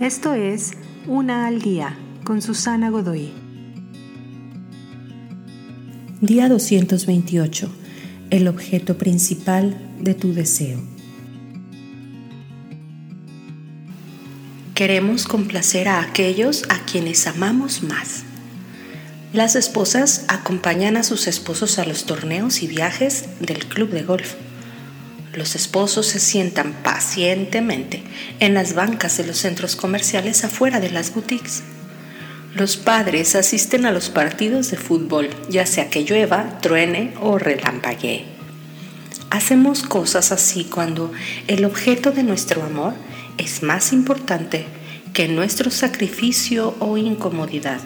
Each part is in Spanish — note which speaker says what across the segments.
Speaker 1: Esto es Una al Día con Susana Godoy.
Speaker 2: Día 228. El objeto principal de tu deseo. Queremos complacer a aquellos a quienes amamos más. Las esposas acompañan a sus esposos a los torneos y viajes del club de golf. Los esposos se sientan pacientemente en las bancas de los centros comerciales afuera de las boutiques. Los padres asisten a los partidos de fútbol, ya sea que llueva, truene o relampaguee. Hacemos cosas así cuando el objeto de nuestro amor es más importante que nuestro sacrificio o incomodidad.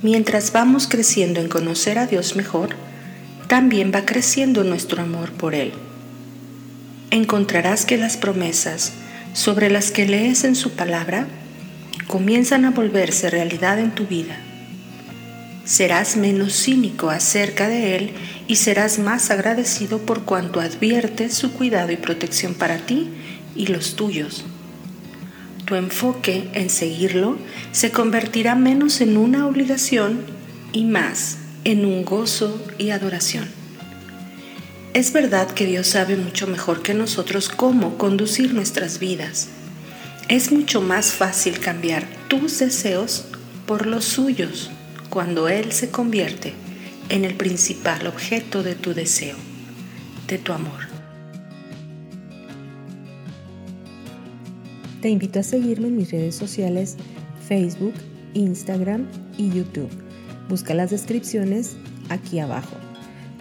Speaker 2: Mientras vamos creciendo en conocer a Dios mejor, también va creciendo nuestro amor por Él. Encontrarás que las promesas sobre las que lees en su palabra comienzan a volverse realidad en tu vida. Serás menos cínico acerca de Él y serás más agradecido por cuanto adviertes su cuidado y protección para ti y los tuyos. Tu enfoque en seguirlo se convertirá menos en una obligación y más en un gozo y adoración. Es verdad que Dios sabe mucho mejor que nosotros cómo conducir nuestras vidas es mucho más fácil cambiar tus deseos por los suyos cuando Él se convierte en el principal objeto de tu deseo, de tu amor.
Speaker 1: Te invito a seguirme en mis redes sociales Facebook, Instagram y YouTube. Busca las descripciones aquí abajo.